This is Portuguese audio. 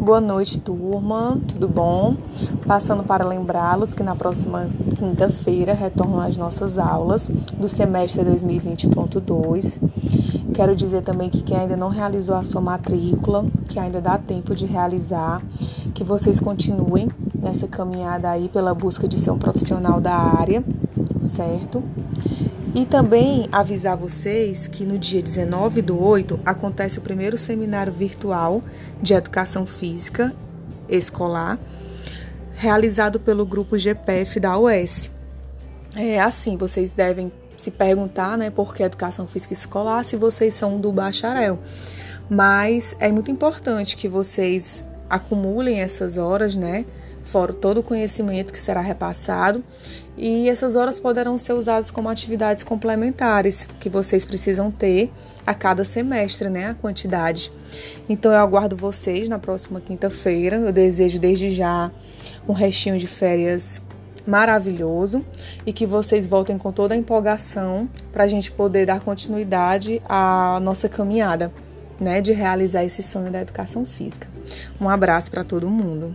Boa noite, turma. Tudo bom? Passando para lembrá-los que na próxima quinta-feira retornam as nossas aulas do semestre 2020.2. Quero dizer também que quem ainda não realizou a sua matrícula, que ainda dá tempo de realizar, que vocês continuem nessa caminhada aí pela busca de ser um profissional da área, certo? E também avisar vocês que no dia 19 do 8 acontece o primeiro seminário virtual de educação física escolar, realizado pelo grupo GPF da UES. É assim, vocês devem se perguntar, né, por que educação física escolar se vocês são do bacharel. Mas é muito importante que vocês acumulem essas horas, né? Fora todo o conhecimento que será repassado, e essas horas poderão ser usadas como atividades complementares que vocês precisam ter a cada semestre, né, a quantidade. Então eu aguardo vocês na próxima quinta-feira. Eu desejo desde já um restinho de férias maravilhoso e que vocês voltem com toda a empolgação para a gente poder dar continuidade à nossa caminhada, né, de realizar esse sonho da educação física. Um abraço para todo mundo.